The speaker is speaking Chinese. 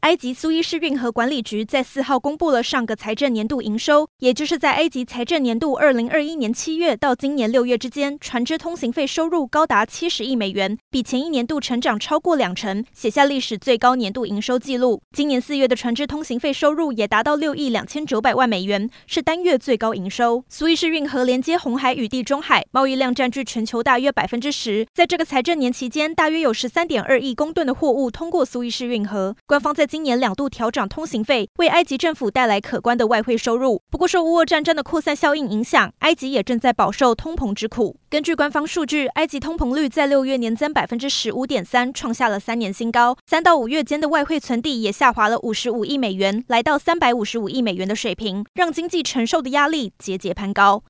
埃及苏伊士运河管理局在四号公布了上个财政年度营收，也就是在埃及财政年度二零二一年七月到今年六月之间，船只通行费收入高达七十亿美元，比前一年度成长超过两成，写下历史最高年度营收纪录。今年四月的船只通行费收入也达到六亿两千九百万美元，是单月最高营收。苏伊士运河连接红海与地中海，贸易量占据全球大约百分之十。在这个财政年期间，大约有十三点二亿公吨的货物通过苏伊士运河。官方在今年两度调涨通行费，为埃及政府带来可观的外汇收入。不过，受乌俄战争的扩散效应影响，埃及也正在饱受通膨之苦。根据官方数据，埃及通膨率在六月年增百分之十五点三，创下了三年新高。三到五月间的外汇存底也下滑了五十五亿美元，来到三百五十五亿美元的水平，让经济承受的压力节节攀高。